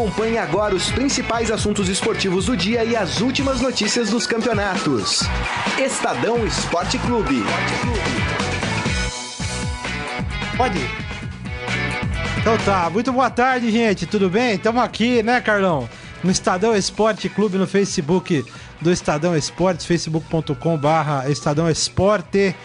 Acompanhe agora os principais assuntos esportivos do dia e as últimas notícias dos campeonatos. Estadão Esporte Clube. Pode. Então tá, muito boa tarde, gente. Tudo bem? Estamos aqui, né, Carlão? No Estadão Esporte Clube, no Facebook do Estadão Esportes, facebook.com barra Estadão Esporte,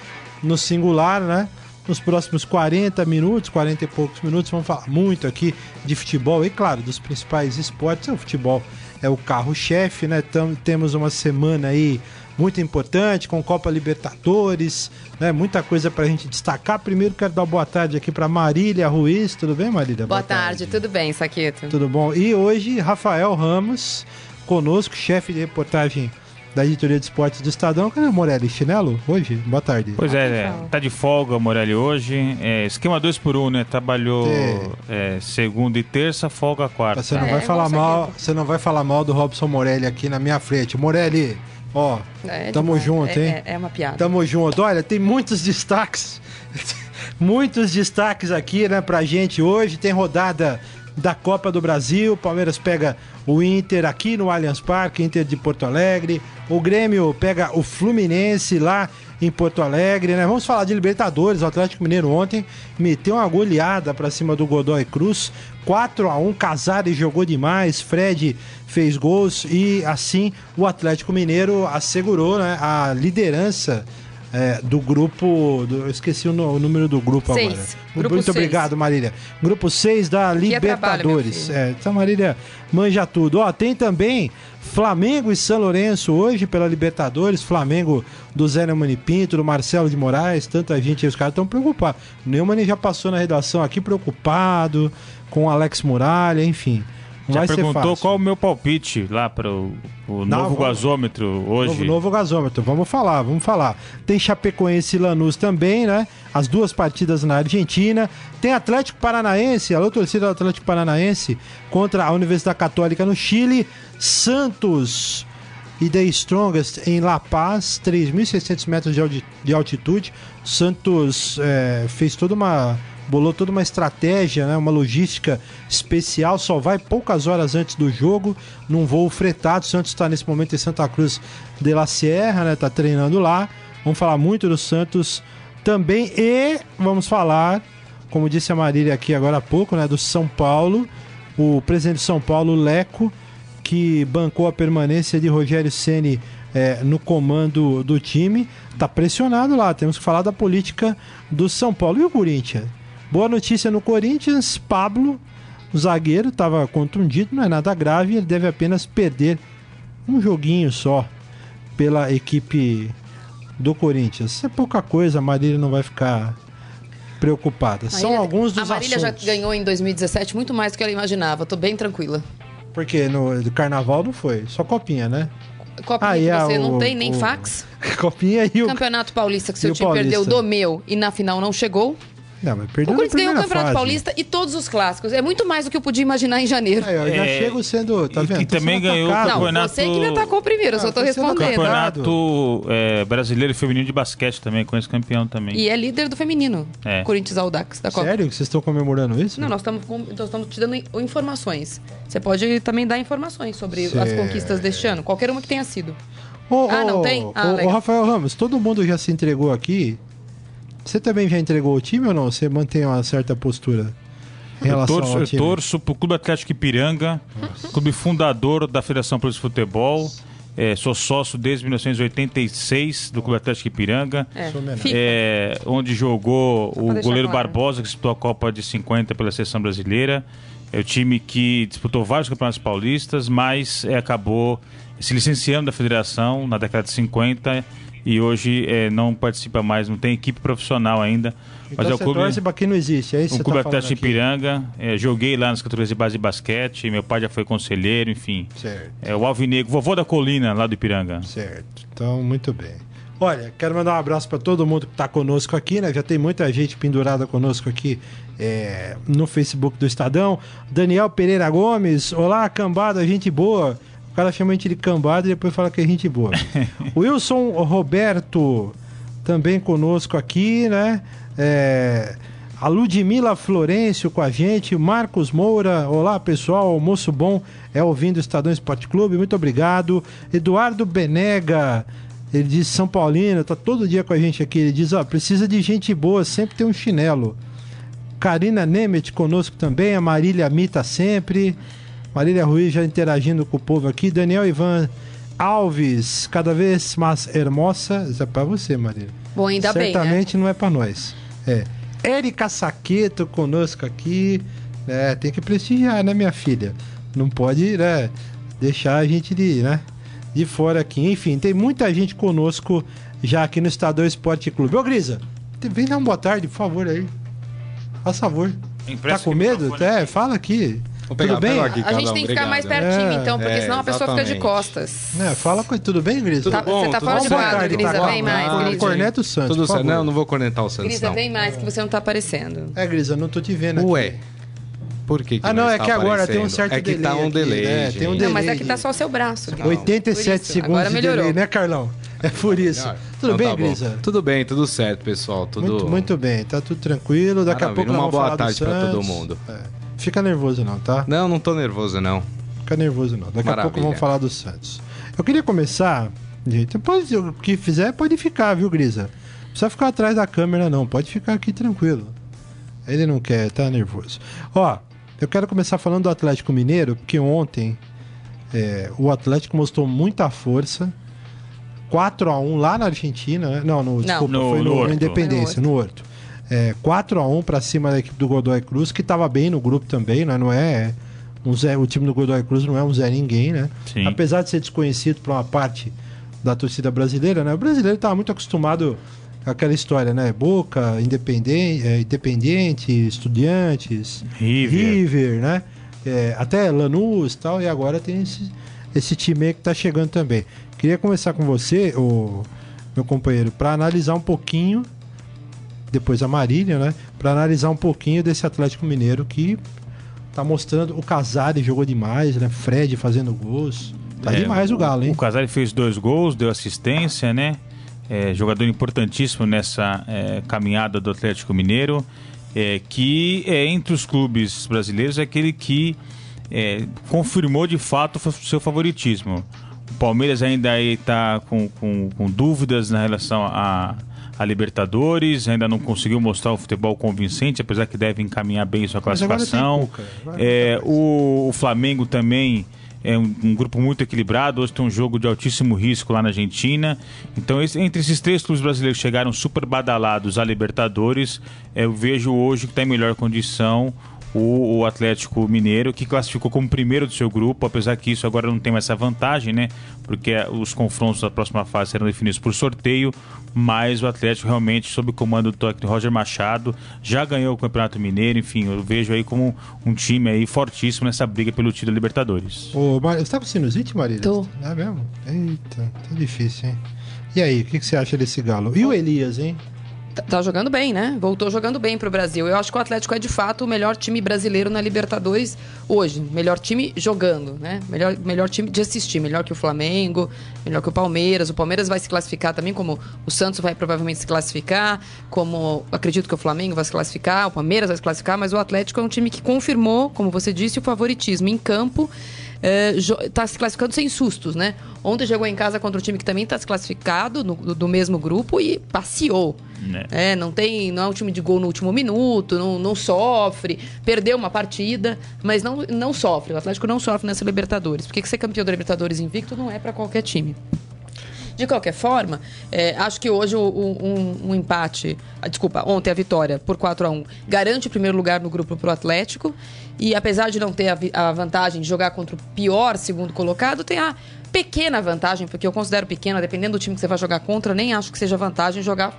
no singular, né? Nos próximos 40 minutos, 40 e poucos minutos, vamos falar muito aqui de futebol e, claro, dos principais esportes. O futebol é o carro-chefe, né? Tam, temos uma semana aí muito importante com Copa Libertadores, né? Muita coisa pra gente destacar. Primeiro quero dar boa tarde aqui para Marília Ruiz. Tudo bem, Marília? Boa, boa tarde. tarde, tudo bem, Saqueto? Tudo bom. E hoje, Rafael Ramos conosco, chefe de reportagem da editoria de esportes do Estadão. Cadê o Morelli? Chinelo? Hoje? Boa tarde. Pois é, é tá de folga o Morelli hoje. É, esquema 2 por 1 um, né? Trabalhou é. É, segunda e terça, folga quarta. Você não, vai é, falar mal, você não vai falar mal do Robson Morelli aqui na minha frente. Morelli, ó, é, tamo junto, hein? É, uma piada. Tamo junto. Olha, tem muitos destaques. muitos destaques aqui, né, pra gente hoje. Tem rodada da Copa do Brasil. Palmeiras pega o Inter aqui no Allianz Parque, Inter de Porto Alegre. O Grêmio pega o Fluminense lá em Porto Alegre, né? Vamos falar de Libertadores. O Atlético Mineiro ontem meteu uma goleada para cima do Godoy Cruz. 4 a 1 Casares jogou demais, Fred fez gols e assim o Atlético Mineiro assegurou né, a liderança é, do grupo. Do, eu esqueci o, o, número do grupo seis. agora. Grupo Muito seis. obrigado, Marília. Grupo 6 da Libertadores. Trabalho, é, então, Marília manja tudo. Ó, tem também Flamengo e São Lourenço hoje pela Libertadores. Flamengo do Zé Neumann Pinto, do Marcelo de Moraes. Tanta gente, os caras estão preocupados. O Neumann já passou na redação aqui preocupado com o Alex Muralha, enfim. Já vai perguntou qual o meu palpite lá para o, Não, novo vamos, gasômetro hoje. Novo, novo, gasômetro, vamos falar, vamos falar. Tem Chapecoense e Lanús também, né? As duas partidas na Argentina. Tem Atlético Paranaense, a torcida do Atlético Paranaense contra a Universidade Católica no Chile. Santos e The Strongest em La Paz, 3.600 metros de altitude. Santos é, fez toda uma bolou toda uma estratégia, né, uma logística especial, só vai poucas horas antes do jogo, num voo fretado. O Santos está nesse momento em Santa Cruz de la Sierra, né, tá treinando lá. Vamos falar muito do Santos também e vamos falar, como disse a Marília aqui agora há pouco, né, do São Paulo, o presidente de São Paulo, Leco, que bancou a permanência de Rogério Ceni é, no comando do time, tá pressionado lá. Temos que falar da política do São Paulo e o Corinthians. Boa notícia no Corinthians, Pablo, o zagueiro, estava contundido, não é nada grave, ele deve apenas perder um joguinho só pela equipe do Corinthians. É pouca coisa, a Marília não vai ficar preocupada. Marília, São alguns dos A Marília assuntos. já ganhou em 2017 muito mais do que ela imaginava. Tô bem tranquila. Porque no carnaval não foi, só copinha, né? Copinha ah, que é você o, não tem, nem o... fax. Copinha e o. Campeonato Paulista que seu time Paulista. perdeu do meu e na final não chegou. Não, mas perdeu o Corinthians ganhou o Campeonato fase. Paulista e todos os clássicos. É muito mais do que eu podia imaginar em janeiro. É, eu já é, chego sendo. Tá vendo? E também ganhou o campeonato. Não, você que me atacou primeiro, eu só tô respondendo. Campeonato é, brasileiro e feminino de basquete também, com esse campeão também. E é líder do feminino. É. Corinthians Audax da Copa. Sério que vocês estão comemorando isso? Não, nós estamos te dando informações. Você pode também dar informações sobre certo. as conquistas deste ano, qualquer uma que tenha sido. Oh, ah, não tem? Ah, oh, Rafael Ramos, todo mundo já se entregou aqui você também já entregou o time ou não? Você mantém uma certa postura? Em relação eu torço, ao time? eu torço pro Clube Atlético Ipiranga, Nossa. clube fundador da Federação Paulista de Futebol. É, sou sócio desde 1986 do Clube Atlético Ipiranga, é. É, onde jogou o goleiro claro. Barbosa, que disputou a Copa de 50 pela seleção brasileira. É o time que disputou vários campeonatos paulistas, mas é, acabou se licenciando da federação na década de 50 e hoje é, não participa mais, não tem equipe profissional ainda. Então mas é o clube. Torce que não existe, é isso O clube tá Atlético Ipiranga. É, joguei lá nas categorias de base de basquete. Meu pai já foi conselheiro, enfim. Certo. É o Alvinegro, vovô da colina lá do Ipiranga. Certo. Então, muito bem. Olha, quero mandar um abraço para todo mundo que está conosco aqui, né? Já tem muita gente pendurada conosco aqui é, no Facebook do Estadão. Daniel Pereira Gomes, olá, cambada, gente boa. O cara chama a gente de cambada e depois fala que é gente boa. Wilson Roberto também conosco aqui, né? É, A Ludmila Florencio com a gente, Marcos Moura, olá pessoal, almoço bom, é ouvindo o Estadão Esporte Clube, muito obrigado. Eduardo Benega, ele diz São Paulino, tá todo dia com a gente aqui, ele diz, ó, precisa de gente boa, sempre tem um chinelo. Karina Nemet conosco também, a Marília Mita sempre, Marília Ruiz já interagindo com o povo aqui, Daniel Ivan Alves, cada vez mais hermosa, isso é pra você, Marília. Bom, ainda Certamente bem, né? Certamente não é pra nós. É. Érica Saqueto conosco aqui. É, tem que prestigiar, né, minha filha? Não pode né, deixar a gente de, né, de fora aqui. Enfim, tem muita gente conosco já aqui no Estadão Esporte Clube. Ô, Grisa, vem dar uma boa tarde, por favor, aí. Faz favor. Tá com medo? É, fala aqui. Tudo bem? Aqui, a gente tem que ficar mais pertinho, é, então, porque é, senão a pessoa exatamente. fica de costas. É, fala com tudo bem, Grisa? Tudo tá, bom, você tá fora de quadro, Grisa, tá vem mais. Grisa. Corneta o Santos, Tudo certo. Não, não vou cornetar o Santos, Grisa, não. vem mais, que você não tá aparecendo. É, Grisa, não tô te vendo aqui. Ué. Por que, que Ah, não, não é que agora tem um certo delay. É que tá um delay. Aqui, né? Tem um delay. Não, mas aqui tá só o seu braço. Não. 87 segundos agora melhorou. de delay, né, Carlão? É por isso. Tudo então, bem, tá Grisa? Tudo bem, tudo certo, pessoal. Tudo... Muito, muito bem, tá tudo tranquilo. Daqui Maravilha. a pouco Uma boa falar tarde para todo mundo. É. Fica nervoso não, tá? Não, não tô nervoso não. Fica nervoso não. Daqui Maravilha. a pouco vamos falar do Santos. Eu queria começar, gente, pode, o que fizer pode ficar, viu, Grisa? Não precisa ficar atrás da câmera não, pode ficar aqui tranquilo. Ele não quer, tá nervoso. Ó, eu quero começar falando do Atlético Mineiro, porque ontem é, o Atlético mostrou muita força. 4 a 1 lá na Argentina, né? não, no, desculpa, no, foi no, no, no Independência, no Horto. É, 4 a 1 para cima da equipe do Godoy Cruz, que estava bem no grupo também, né? não é um Zé, o time do Godoy Cruz não é um Zé ninguém, né? Sim. Apesar de ser desconhecido para uma parte da torcida brasileira, né? O brasileiro estava muito acostumado com aquela história, né? Boca, Independente, é, Independente Estudiantes, River, River né? É, até Lanús e tal, e agora tem esse, esse time aí que está chegando também. Queria começar com você, o meu companheiro, para analisar um pouquinho, depois a Marília, né? Para analisar um pouquinho desse Atlético Mineiro que tá mostrando o Casares jogou demais, né? Fred fazendo gols. Tá é, demais o Galo, hein? O Casares fez dois gols, deu assistência, né? É, jogador importantíssimo nessa é, caminhada do Atlético Mineiro, é, que é, entre os clubes brasileiros é aquele que é, confirmou de fato o seu favoritismo. O Palmeiras ainda está com, com, com dúvidas na relação a a Libertadores, ainda não conseguiu mostrar o futebol convincente, apesar que deve encaminhar bem sua classificação. É, o, o, Flamengo também é um, um, grupo muito equilibrado, hoje tem um jogo de altíssimo risco lá na Argentina. Então, esse, entre esses três clubes brasileiros que chegaram super badalados à Libertadores, eu vejo hoje que está em melhor condição o, o, Atlético Mineiro, que classificou como primeiro do seu grupo, apesar que isso agora não tem mais essa vantagem, né? Porque os confrontos da próxima fase serão definidos por sorteio, mas o Atlético realmente, sob o comando do técnico Roger Machado, já ganhou o Campeonato Mineiro, enfim, eu vejo aí como um time aí fortíssimo nessa briga pelo título da Libertadores. Ô, Mar... Você tá com sinusite, Marília? Tô. É mesmo? Eita, tá difícil, hein? E aí, o que, que você acha desse galo? E o Elias, hein? Tá, tá jogando bem, né? Voltou jogando bem pro Brasil. Eu acho que o Atlético é de fato o melhor time brasileiro na Libertadores hoje. Melhor time jogando, né? Melhor, melhor time de assistir. Melhor que o Flamengo, melhor que o Palmeiras. O Palmeiras vai se classificar também, como o Santos vai provavelmente se classificar, como acredito que o Flamengo vai se classificar, o Palmeiras vai se classificar, mas o Atlético é um time que confirmou, como você disse, o favoritismo em campo está é, se classificando sem sustos, né? Ontem jogou em casa contra um time que também está se classificado no, do mesmo grupo e passeou. É. é. não tem, não é um time de gol no último minuto, não, não sofre, perdeu uma partida, mas não, não sofre. O Atlético não sofre nessa Libertadores. Porque ser campeão da Libertadores invicto não é para qualquer time. De qualquer forma, é, acho que hoje o, um, um, empate, ah, desculpa, ontem a vitória por 4 a 1 garante o primeiro lugar no grupo para o Atlético. E apesar de não ter a, a, vantagem de jogar contra o pior segundo colocado, tem a pequena vantagem, porque eu considero pequena, dependendo do time que você vai jogar contra, nem acho que seja vantagem jogar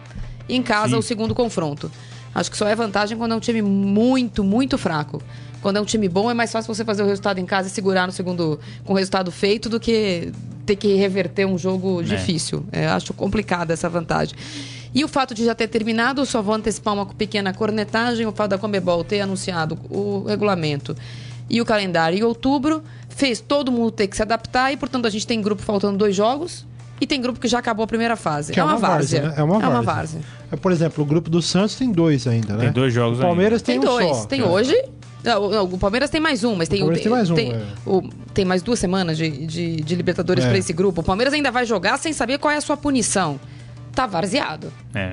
em casa Sim. o segundo confronto. Acho que só é vantagem quando é um time muito, muito fraco. Quando é um time bom, é mais fácil você fazer o resultado em casa e segurar no segundo com o resultado feito do que ter que reverter um jogo é. difícil. É, acho complicada essa vantagem. E o fato de já ter terminado, só vou antecipar uma pequena cornetagem, o fato da Comebol ter anunciado o regulamento e o calendário em outubro, fez todo mundo ter que se adaptar e, portanto, a gente tem grupo faltando dois jogos e tem grupo que já acabou a primeira fase. Que é, uma várzea. várzea né? É uma várzea. É uma várzea. É, por exemplo, o grupo do Santos tem dois ainda, né? Tem dois jogos O Palmeiras Tem, tem, um dois. só. Tem É. hoje. Não, não, o Palmeiras tem mais um, mas tem O Palmeiras tem mais um, Tem, é. o- tem mais duas semanas de, de, de Libertadores É. pra esse grupo. O Palmeiras ainda vai jogar sem saber qual é a sua punição. Tá varzeado. É.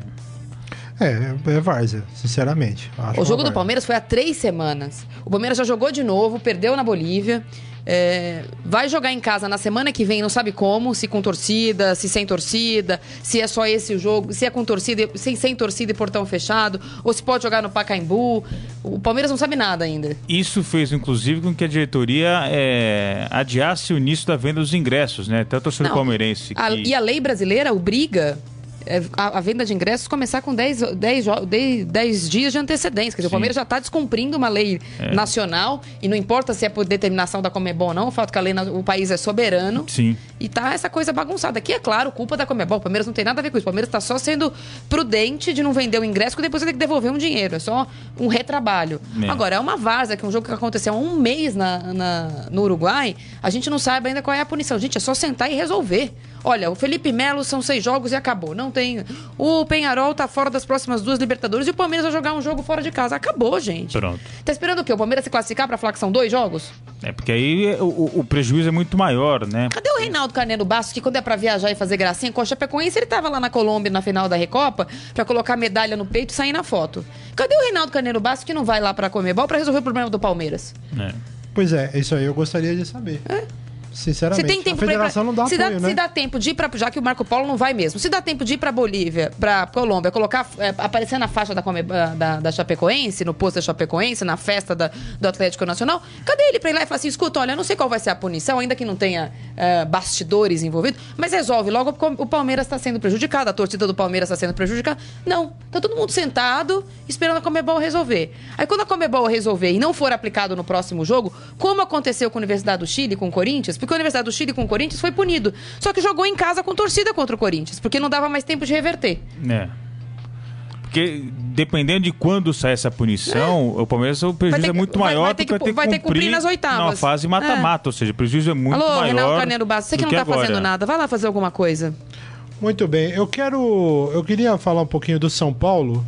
É, é várzea, sinceramente. Acho O jogo do. Palmeiras foi há três semanas. O Palmeiras já jogou de novo, perdeu na Bolívia. É, vai jogar em casa na semana que vem, não sabe como, se com torcida, se sem torcida, se é só esse o jogo, se é com torcida, se sem torcida e portão fechado, ou se pode jogar no Pacaembu. O Palmeiras não sabe nada ainda. Isso fez, inclusive, com que a diretoria é, adiasse o início da venda dos ingressos, né? Até o torcedor palmeirense. a- que- e a lei brasileira obriga a, a venda de ingressos começar com 10, 10, jo- 10, 10 dias de antecedência. Quer dizer, o. Palmeiras já está descumprindo uma lei É. nacional e não importa se é por determinação da Comebol ou não, o fato que a lei, o país é soberano. Sim. E tá essa coisa bagunçada. Aqui é claro, culpa da Comebol. O Palmeiras não tem nada a ver com isso. O Palmeiras está só sendo prudente de não vender o ingresso, que depois vai ter que devolver um dinheiro. É só um retrabalho. É. Agora, é uma várzea, que é um jogo que aconteceu há um mês na, na- no Uruguai. A gente não sabe ainda qual é a punição. Gente, é só sentar e resolver. Olha, o Felipe Melo são seis jogos e acabou. Não tem. O Penharol tá fora das próximas duas Libertadores e o Palmeiras vai jogar um jogo fora de casa. Acabou, gente. Pronto. Tá esperando o quê? O Palmeiras se classificar pra falar que são dois jogos? É porque aí é, o, o- prejuízo é muito maior, né? Cadê o Reinaldo Carneiro Bastos, que quando é pra viajar e fazer gracinha com a Chapecoense, ele tava lá na Colômbia na final da Recopa pra colocar medalha no peito e sair na foto? Cadê o Reinaldo Carneiro Bastos que não vai lá pra Comebol pra resolver o problema do Palmeiras? É. Pois é, isso aí eu gostaria de saber. Sinceramente. Se tem tempo a pra ir federação pra... não dá se apoio, dá, né? Se dá tempo de ir pra... Já que o Marco Polo não vai mesmo. Se dá tempo de ir pra Bolívia, pra Colômbia, colocar... é, aparecer na faixa da, Come- da, da Chapecoense, no posto da Chapecoense, na festa da- do Atlético Nacional, cadê ele pra ir lá e falar assim, escuta, olha, eu não sei qual vai ser a punição, ainda que não tenha é, bastidores envolvidos, mas resolve logo, porque o Palmeiras está sendo prejudicado, a torcida do Palmeiras está sendo prejudicada. Não, tá todo mundo sentado, esperando a Comebol resolver. Aí quando a Comebol resolver e não for aplicado no próximo jogo, como aconteceu com a Universidade do Chile, com o Corinthians, porque a Universidade do Chile com o Corinthians foi punido. Só que jogou em casa com torcida contra o Corinthians, porque não dava mais tempo de reverter. É. Porque dependendo de quando sai essa punição, o Palmeiras o prejuízo ter é muito vai- maior vai ter porque que- vai ter que cumprir nas oitavas. Na fase mata-mata, ou seja, o prejuízo é muito Alô, maior. Reinaldo Carneiro Bastos, você que não tá agora. fazendo nada, vai lá fazer alguma coisa. Muito bem, eu quero. Eu queria falar um pouquinho do São Paulo.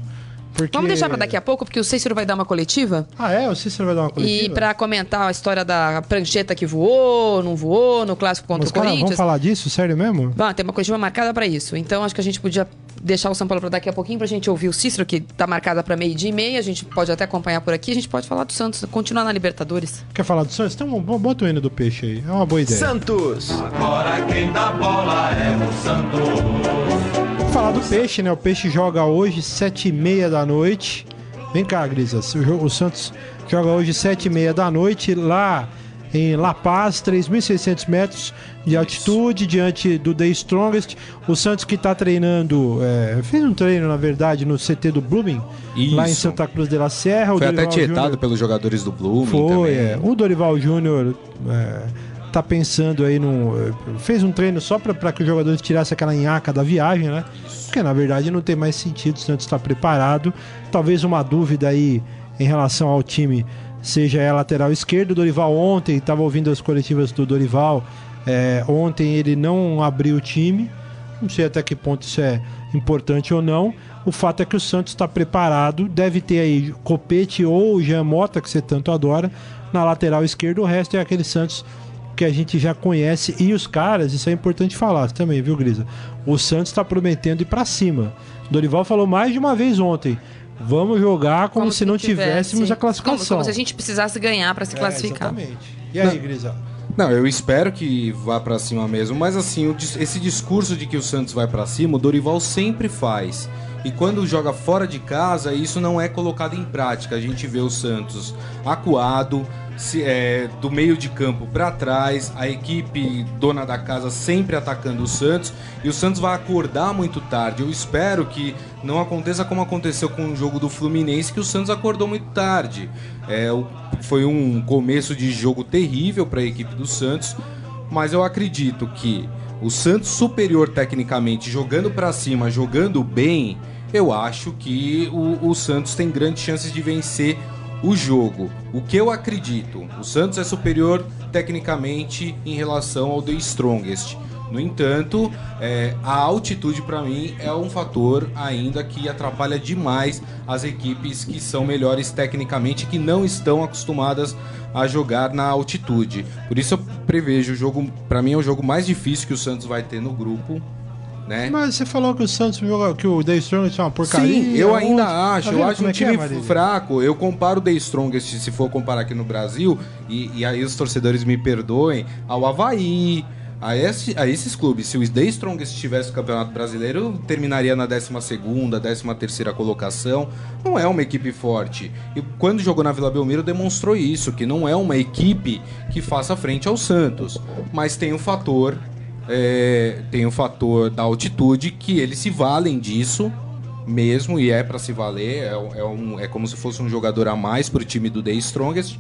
Porque... Vamos deixar pra daqui a pouco, porque o Cícero vai dar uma coletiva. Ah, é? O Cícero vai dar uma coletiva? E pra comentar a história da prancheta que voou, não voou, no clássico contra Mas, o cara, Corinthians. vamos falar disso? Sério mesmo? Vamos, tem uma coletiva marcada pra isso. Então acho que a gente podia deixar o São Paulo pra daqui a pouquinho pra gente ouvir o Cícero, que tá marcada pra meio-dia e meia. A gente pode até acompanhar por aqui. A gente pode falar do Santos, continuar na Libertadores. Quer falar do Santos? Então bota o hino do peixe aí. É uma boa ideia. Santos. Agora quem dá bola é o Santos. Falar do peixe, né? O peixe joga hoje, sete e meia da noite. Vem cá, Grisas. O, jogo- o Santos joga hoje, sete e meia da noite, lá em La Paz, 3.600 metros de altitude, diante do The Strongest. O Santos que está treinando, é, fez um treino, na verdade, no CT do Blooming, lá em Isso. Santa Cruz de la Serra. Foi até tietado Júnior- pelos jogadores do Blooming Foi, também. é. O Dorival Júnior é, tá pensando aí num. Fez um treino só para que os jogadores tirassem aquela nhaca da viagem, né? Porque na verdade não tem mais sentido, o Santos está preparado. Talvez uma dúvida aí em relação ao time seja a lateral esquerdo. O Dorival ontem, estava ouvindo as coletivas do Dorival, é, ontem ele não abriu o time. Não sei até que ponto isso é importante ou não. O fato é que o Santos está preparado, deve ter aí Copete ou Jean Mota, que você tanto adora, na lateral esquerda. O resto é aquele Santos que a gente já conhece. E os caras, isso é importante falar também, viu, Grisa? O Santos está prometendo ir para cima. Dorival falou mais de uma vez ontem. Vamos jogar como, se não tivesse- tivéssemos a Como, classificação. como se a gente precisasse ganhar pra se É, classificar. exatamente. E aí, Grisa? Não, eu espero que vá pra cima mesmo, mas assim, esse discurso de que o Santos vai pra cima, o Dorival sempre faz. E quando joga fora de casa, isso não é colocado em prática. A gente vê o Santos acuado, se- é, do meio de campo pra trás, a equipe dona da casa sempre atacando o Santos, e o Santos vai acordar muito tarde. Eu espero que não aconteça como aconteceu com o jogo do Fluminense, que o Santos acordou muito tarde. É, foi um começo de jogo terrível para a equipe do Santos, mas eu acredito que o Santos superior tecnicamente, jogando para cima, jogando bem, eu acho que o, o Santos tem grandes chances de vencer o jogo. O que eu acredito, o Santos é superior tecnicamente em relação ao The Strongest. No entanto, é, a altitude para mim é um fator ainda que atrapalha demais as equipes que são melhores tecnicamente, que não estão acostumadas a jogar na altitude. Por isso eu prevejo o jogo, para mim é o jogo mais difícil que o Santos vai ter no grupo. Né? Mas você falou que o Santos que o The Strongest é uma porcaria. Sim, eu ainda acho. Tá eu acho um é time é, fraco. Eu comparo o The Strongest, se for comparar aqui no Brasil, e, e aí os torcedores me perdoem, ao Havaí, a, esse, a esses clubes. Se o The Strongest tivesse o Campeonato Brasileiro, terminaria na 12 ª 13 terceira colocação. Não é uma equipe forte. E quando jogou na Vila Belmiro demonstrou isso, que não é uma equipe que faça frente ao Santos. Mas tem o fator é, tem o fator da altitude que eles se valem disso mesmo e é para se valer é, é, um, é como se fosse um jogador a mais para o time do The Strongest.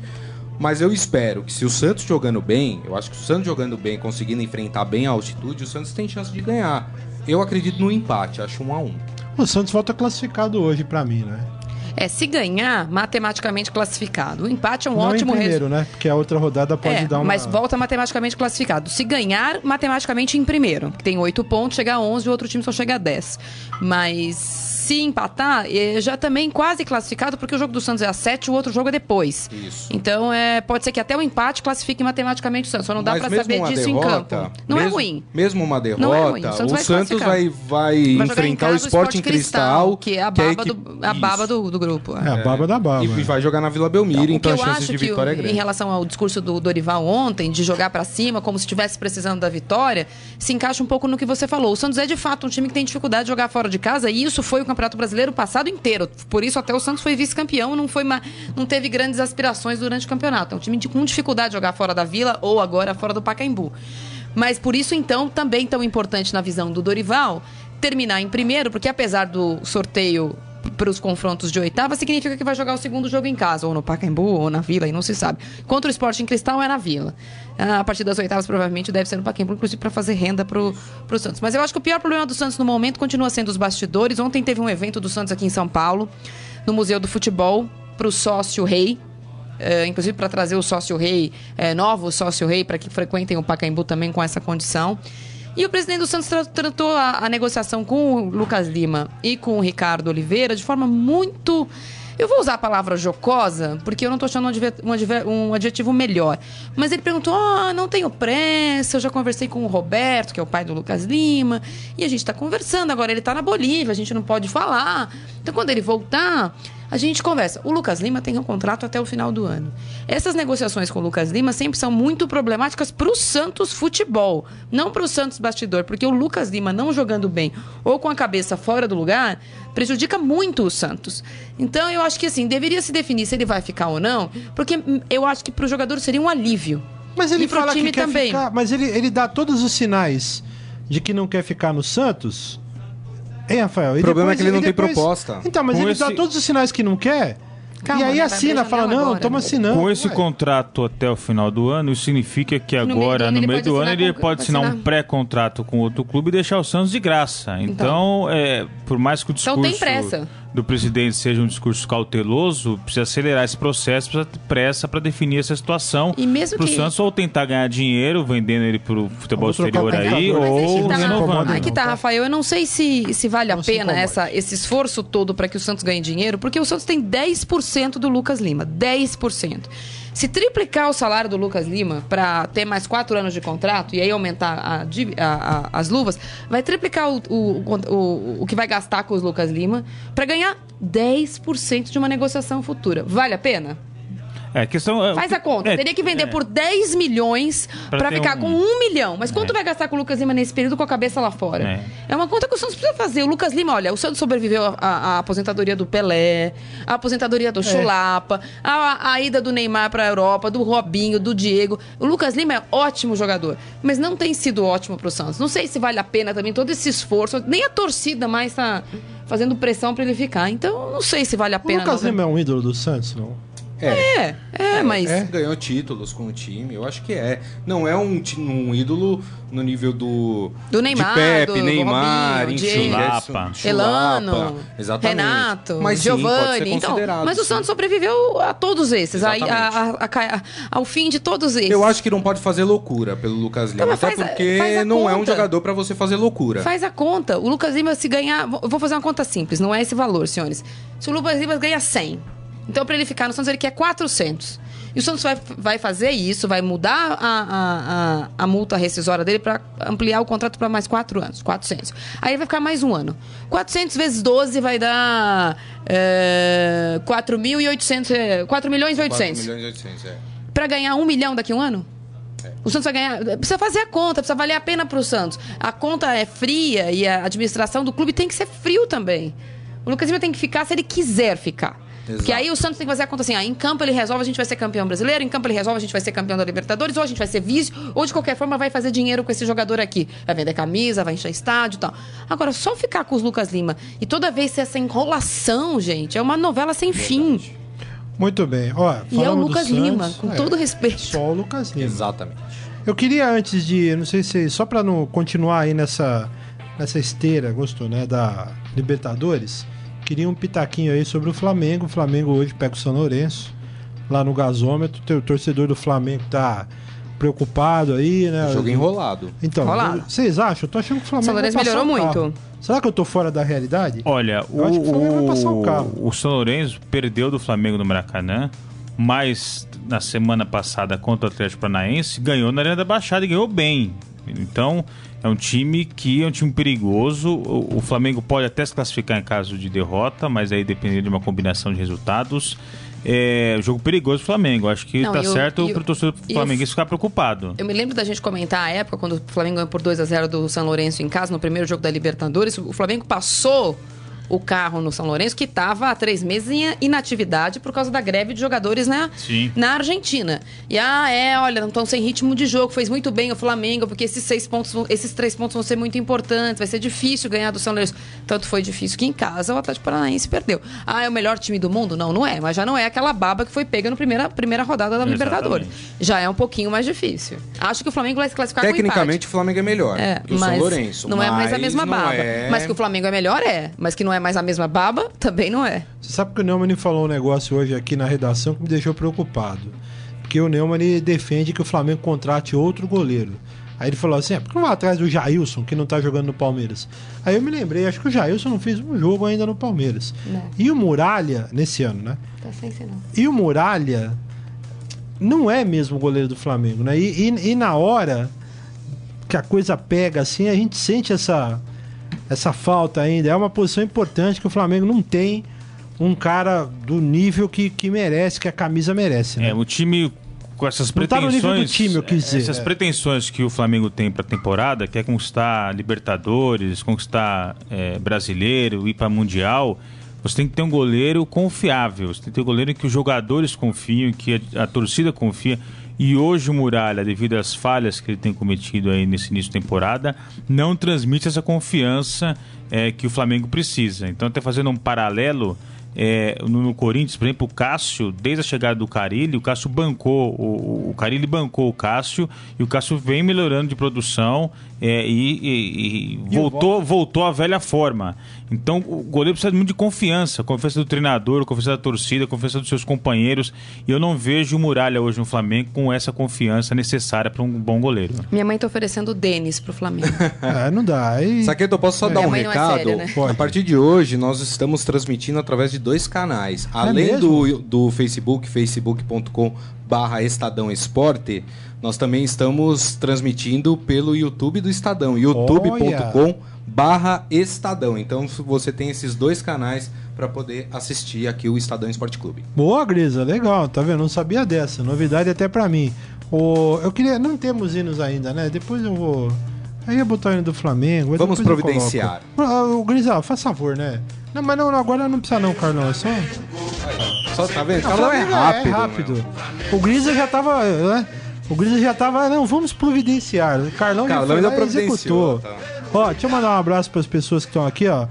Mas eu espero que se o Santos jogando bem eu acho que o Santos jogando bem conseguindo enfrentar bem a altitude o Santos tem chance de ganhar. Eu acredito no empate acho um a um. O Santos volta classificado hoje para mim né é, se ganhar, matematicamente classificado. O empate é um Não ótimo em primeiro, né? Porque a outra rodada pode é, dar uma... Mas volta matematicamente classificado. Se ganhar, matematicamente em primeiro. Tem oito pontos, chega a 11 e o outro time só chega a 10. Mas se empatar, já também quase classificado, porque o jogo do Santos é a 7 o outro jogo é depois. Isso. Então, é, pode ser que até o empate classifique matematicamente o Santos. Só não dá para saber disso derrota, em campo. Não é mesmo, é ruim. Mesmo uma derrota, não é ruim. o Santos, o vai, Santos vai, vai, enfrentar o Esporte em Cristal, que é a baba, que é do, a baba do, do, grupo. É. é. a baba da baba. E vai jogar na Vila Belmiro, então, então a chance de vitória é grande. Em relação ao discurso do Dorival ontem, de jogar para cima como se estivesse precisando da vitória, se encaixa um pouco no que você falou. O Santos é de fato um time que tem dificuldade de jogar fora de casa e isso foi o Campeonato Brasileiro passado inteiro. Por isso até o Santos foi vice-campeão, não foi uma, não teve grandes aspirações durante o campeonato. É um time de, com dificuldade de jogar fora da Vila ou agora fora do Pacaembu. Mas por isso então também tão importante na visão do Dorival terminar em primeiro, porque apesar do sorteio para os confrontos de oitava, significa que vai jogar o segundo jogo em casa, ou no Pacaembu, ou na Vila, e não se sabe. Contra o Esporte em Cristal é na Vila. Ah, a partir das oitavas, provavelmente, deve ser no Pacaembu, inclusive para fazer renda para o Santos. Mas eu acho que o pior problema do Santos no momento continua sendo os bastidores. Ontem teve um evento do Santos aqui em São Paulo, no Museu do Futebol, para o sócio rei, é, inclusive para trazer o sócio rei, é, novo sócio rei, para que frequentem o Pacaembu também com essa condição. E o presidente do Santos tratou a, a negociação com o Lucas Lima e com o Ricardo Oliveira de forma muito eu vou usar a palavra jocosa, porque eu não estou achando um, adjetivo melhor. Mas ele perguntou: oh, não tenho pressa, eu já conversei com o Roberto, que é o pai do Lucas Lima, e a gente está conversando. Agora ele está na Bolívia, a gente não pode falar. Então, quando ele voltar, a gente conversa. O Lucas Lima tem um contrato até o final do ano. Essas negociações com o Lucas Lima sempre são muito problemáticas para o Santos Futebol, não para o Santos Bastidor, porque o Lucas Lima não jogando bem ou com a cabeça fora do lugar prejudica muito o Santos. Então eu acho que assim, deveria se definir se ele vai ficar ou não, porque eu acho que para o jogador seria um alívio. Mas ele e fala time que quer também. ficar, mas ele, ele dá todos os sinais de que não quer ficar no Santos Rafael? o problema depois, é que ele não depois... tem proposta. Então, mas Com ele esse... dá todos os sinais que não quer. Calma, e aí né? assina, fala, não, agora, toma assinando. Com esse contrato até o final do ano, isso significa que agora, no meio do ano, ele pode assinar um pré-contrato com outro clube e deixar o Santos de graça. Então, então é, por mais que o discurso... Então tem pressa do presidente seja um discurso cauteloso, precisa acelerar esse processo, precisa ter pressa para definir essa situação e mesmo pro que... Santos ou tentar ganhar dinheiro vendendo ele pro futebol exterior aí, ou tá, renovando. Aí que tá, Rafael, eu não sei se, se vale a pena essa, esse esforço todo para que o Santos ganhe dinheiro, porque o Santos tem 10% do Lucas Lima, 10%. Se triplicar o salário do Lucas Lima para ter mais quatro anos de contrato e aí aumentar a, a, a, as luvas, vai triplicar o, o, o, o que vai gastar com os Lucas Lima para ganhar 10% de uma negociação futura. Vale a pena? É, questão, é, Faz a conta. É, Teria que vender é, por 10 milhões para ficar um... com 1 milhão. Mas quanto é. vai gastar com o Lucas Lima nesse período com a cabeça lá fora? É, é uma conta que o Santos precisa fazer. O Lucas Lima, olha, o Santos sobreviveu à aposentadoria do Pelé, à aposentadoria do é. Chulapa, à, ida do Neymar para a Europa, do Robinho, do Diego. O Lucas Lima é ótimo jogador, mas não tem sido ótimo para o Santos. Não sei se vale a pena também todo esse esforço. Nem a torcida mais está fazendo pressão para ele ficar. Então, não sei se vale a pena. O Lucas Lima é um ídolo do Santos, não? É, é, é mas. É. Ganhou títulos com o time, eu acho que é. Não é um, um ídolo no nível do. Do Neymar. De Pepe, do Neymar, Robinho, enfim. Chulapa. Elano, exatamente. Renato, mas Giovanni. Então, mas o Santos sobreviveu a todos esses, a, a, a, ao fim de todos esses. Eu acho que não pode fazer loucura pelo Lucas Lima. Então, até faz, porque faz não conta. é um jogador para você fazer loucura. Faz a conta. O Lucas Lima, se ganhar. Vou fazer uma conta simples, não é esse valor, senhores. Se o Lucas Lima ganha 100 então, para ele ficar no Santos, ele quer 400. E o Santos vai, vai fazer isso, vai mudar a, a, a, a multa rescisória dele para ampliar o contrato para mais 4 anos, 400. Aí ele vai ficar mais um ano. 400 vezes 12 vai dar é, 4.800, 4 milhões e 800. 4 milhões e 800, é. Para ganhar 1 milhão daqui a um ano? É. O Santos vai ganhar. Precisa fazer a conta, precisa valer a pena para o Santos. A conta é fria e a administração do clube tem que ser frio também. O Lucas Lima tem que ficar se ele quiser ficar. Exato. Porque aí o Santos tem que fazer a conta assim: ah, em campo ele resolve, a gente vai ser campeão brasileiro, em campo ele resolve, a gente vai ser campeão da Libertadores, ou a gente vai ser vice, ou de qualquer forma vai fazer dinheiro com esse jogador aqui. Vai vender camisa, vai encher estádio e tal. Agora, só ficar com os Lucas Lima e toda vez ser essa enrolação, gente, é uma novela sem Verdade. fim. Muito bem. Ó, e é o Lucas Lima, com é, todo respeito. Só o Lucas Lima. Exatamente. Eu queria antes de, não sei se só para não continuar aí nessa nessa esteira, gostou, né, da Libertadores, Queria um pitaquinho aí sobre o Flamengo. O Flamengo hoje pega o São Lourenço lá no gasômetro. O torcedor do Flamengo tá preocupado aí, né? Jogo enrolado. Então, enrolado. vocês acham? Eu tô achando que o Flamengo São Lourenço melhorou muito. Será que eu tô fora da realidade? Olha, eu o, acho que o Flamengo vai passar o carro. O São Lourenço perdeu do Flamengo no Maracanã, mas na semana passada contra o Atlético Paranaense ganhou na Arena da Baixada e ganhou bem. Então, é um time que é um time perigoso. O, o, Flamengo pode até se classificar em caso de derrota, mas aí depende de uma combinação de resultados. É jogo perigoso do Flamengo. Acho que Não, tá certo para o torcedor flamenguista ficar preocupado. Eu me lembro da gente comentar a época, quando o Flamengo ganhou por 2 a 0 do São Lourenço em casa, no primeiro jogo da Libertadores. O Flamengo passou o carro no São Lourenço, que estava há três meses em inatividade por causa da greve de jogadores na, na Argentina. E ah, é, olha, não estão sem ritmo de jogo, fez muito bem o Flamengo, porque esses seis pontos, esses três pontos vão ser muito importantes, vai ser difícil ganhar do São Lourenço. Tanto foi difícil que em casa o Atlético Paranaense perdeu. Ah, é o melhor time do mundo? Não, não é, mas já não é aquela baba que foi pega na primeira, primeira rodada da Exatamente. Libertadores. Já é um pouquinho mais difícil. Acho que o Flamengo vai se classificar Tecnicamente, o Flamengo é melhor é, que o São Lourenço. Não é mais a mesma baba. É... Mas que o Flamengo é melhor, é. Mas que não é mais a mesma baba também não é. Você sabe que o Neumann falou um negócio hoje aqui na redação que me deixou preocupado. Porque o Neumann defende que o Flamengo contrate outro goleiro. Aí ele falou assim: é, por que não vai atrás do Jailson, que não tá jogando no Palmeiras? Aí eu me lembrei, acho que o Jailson não fez um jogo ainda no Palmeiras. Não. E o Muralha, nesse ano, né? Tá sem. E o Muralha não é mesmo o goleiro do Flamengo, né? E, e, e na hora que a coisa pega assim, a gente sente essa essa falta ainda. É uma posição importante que o Flamengo não tem um cara do nível que, que merece, que a camisa merece. Né? É, o time com essas pretensões. Tá nível do time, eu quis dizer. Essas é. pretensões que o Flamengo tem para a temporada, que é conquistar Libertadores, conquistar é, brasileiro, ir para Mundial. Você tem que ter um goleiro confiável, você tem que ter um goleiro que os jogadores confiam, que a, a torcida confia. E hoje o Muralha, devido às falhas que ele tem cometido aí nesse início de temporada, não transmite essa confiança é, que o Flamengo precisa. Então, até fazendo um paralelo, é, no, no, Corinthians, por exemplo, o Cássio, desde a chegada do Carilli, o Cássio bancou, o, o Carilli bancou o Cássio e o Cássio vem melhorando de produção é, e, e, e, voltou, voltou à velha forma. Então o goleiro precisa muito de confiança, confiança do treinador, confiança da torcida, confiança dos seus companheiros. E eu não vejo o Muralha hoje no Flamengo com essa confiança necessária para um bom goleiro. Minha mãe está oferecendo o Denis para o Flamengo. é, não dá. E... Saqueto, eu posso só dar um é recado? É séria, né? A partir de hoje, nós estamos transmitindo através de dois canais. É Além do, do Facebook, facebook.com barra Estadão Esporte, nós também estamos transmitindo pelo YouTube do Estadão, youtube.com barra Estadão. Então você tem esses dois canais para poder assistir aqui o Estadão Esporte Clube. Boa, Grisa, legal, tá vendo? Não sabia dessa, novidade até para mim. O, eu queria, não temos hinos ainda, né? Depois eu vou Aí ia botar o hino do Flamengo. Vamos providenciar. O Grisa, faz favor, né? Não, mas não, agora não precisa não, Carlão. É só. Só tá vendo? O Carlão é rápido. É rápido. O Grisa já tava. Né? O Grisa já tava. Não, vamos providenciar. O Carlão, Carlão já, foi, executou. Tá. Ó, deixa eu mandar um abraço para as pessoas que estão aqui, ó.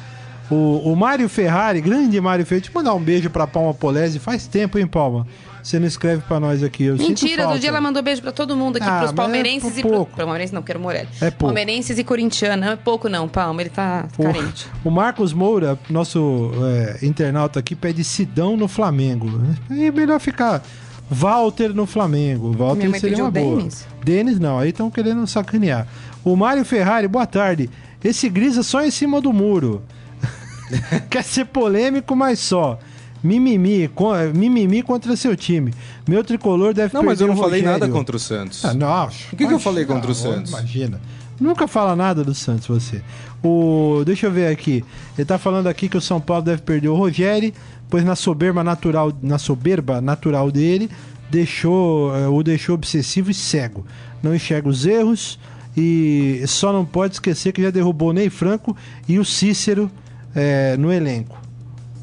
O, o Mário Ferrari, grande Mário Ferrari, deixa eu mandar um beijo pra Palma Polese. Faz tempo, hein, Palma? Você não escreve pra nós aqui. Eu Mentira, do dia ela mandou beijo pra todo mundo aqui, ah, pros é palmeirenses é e pro. Palmeirenses não, quero Morelli. É pouco. Palmeirenses e corintianos. Não é pouco, não, Palma, ele tá o, carente. O Marcos Moura, nosso é, internauta aqui, pede Sidão no Flamengo. É melhor ficar. Walter no Flamengo. Walter seria uma boa. Denis? Denis não, aí estão querendo sacanear. O Mário Ferrari, boa tarde. Esse Grisa só em cima do muro. Quer ser polêmico, mas só. Mimimi, mimimi contra seu time. Meu tricolor deve Não, mas eu não falei nada contra o Santos. Ah, não. O que, que eu falei contra o Santos? Imagina. Nunca fala nada do Santos, você. O, deixa eu ver aqui. Ele tá falando aqui que o São Paulo deve perder o Rogério, pois na soberba natural, na soberba natural dele, deixou, eh, o deixou obsessivo e cego. Não enxerga os erros e só não pode esquecer que já derrubou o Ney Franco e o Cícero é, no elenco.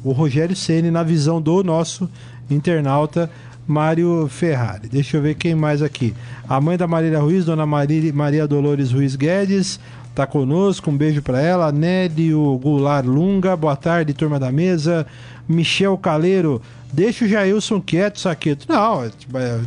O Rogério Ceni na visão do nosso internauta Mário Ferrari. Deixa eu ver quem mais aqui. A mãe da Marília Ruiz, dona Maria, Maria Dolores Ruiz Guedes, tá conosco. Um beijo para ela. Nélio Goulart Lunga, boa tarde, turma da mesa. Michel Caleiro, deixa o Jailson quieto, Saqueto. Não, é, é,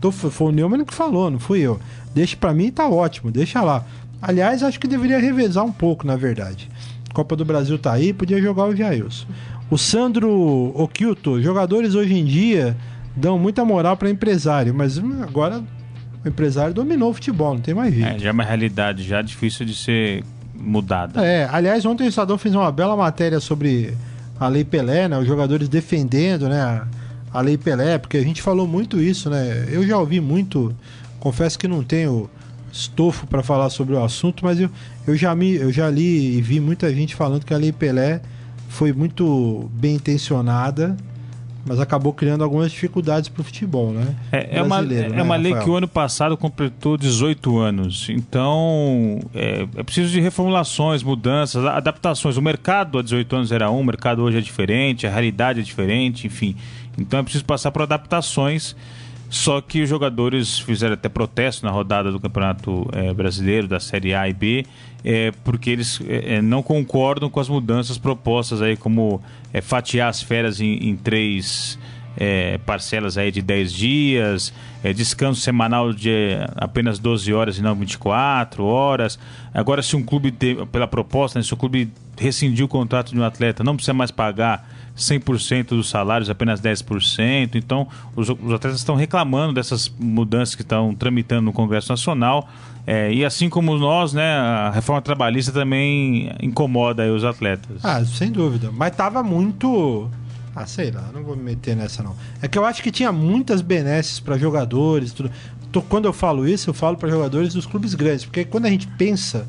tô, foi o Neumann que falou, não fui eu. Deixa para mim, tá ótimo, deixa lá. Aliás, acho que deveria revezar um pouco, na verdade. Copa do Brasil tá aí, podia jogar o Jailson. O Sandro Okilto, jogadores hoje em dia dão muita moral para empresário, mas agora o empresário dominou o futebol, não tem mais jeito. É, já é uma realidade, já é difícil de ser mudada. É, aliás, ontem o Estadão fez uma bela matéria sobre a Lei Pelé, né? Os jogadores defendendo, né? A, a Lei Pelé, porque a gente falou muito isso, né? Eu já ouvi muito, confesso que não tenho estofo para falar sobre o assunto, mas eu, eu, já me, eu já li e vi muita gente falando que a Lei Pelé foi muito bem intencionada, mas acabou criando algumas dificuldades para o futebol, né? É, é uma, é né, uma lei que o ano passado completou 18 anos, então é, é, preciso de reformulações, mudanças, adaptações. O mercado há 18 anos era um, o mercado hoje é diferente, a realidade é diferente, enfim. Então é preciso passar por adaptações só que os jogadores fizeram até protesto na rodada do Campeonato é, Brasileiro, da Série A e B, é, porque eles é, não concordam com as mudanças propostas aí, como fatiar as férias em, em três parcelas aí de 10 dias, descanso semanal de apenas 12 horas e não 24 horas. Agora, se um clube, pela proposta, né, se o clube rescindir o contrato de um atleta, não precisa mais pagar 100% dos salários, apenas 10%. Então, os, os atletas estão reclamando dessas mudanças que estão tramitando no Congresso Nacional. É, e assim como nós, né, a reforma trabalhista também incomoda os atletas. Ah, sem dúvida. Mas estava muito. Ah, sei lá, não vou me meter nessa não. É que eu acho que tinha muitas benesses para jogadores, tudo. Quando eu falo isso, eu falo para jogadores dos clubes grandes, porque quando a gente pensa,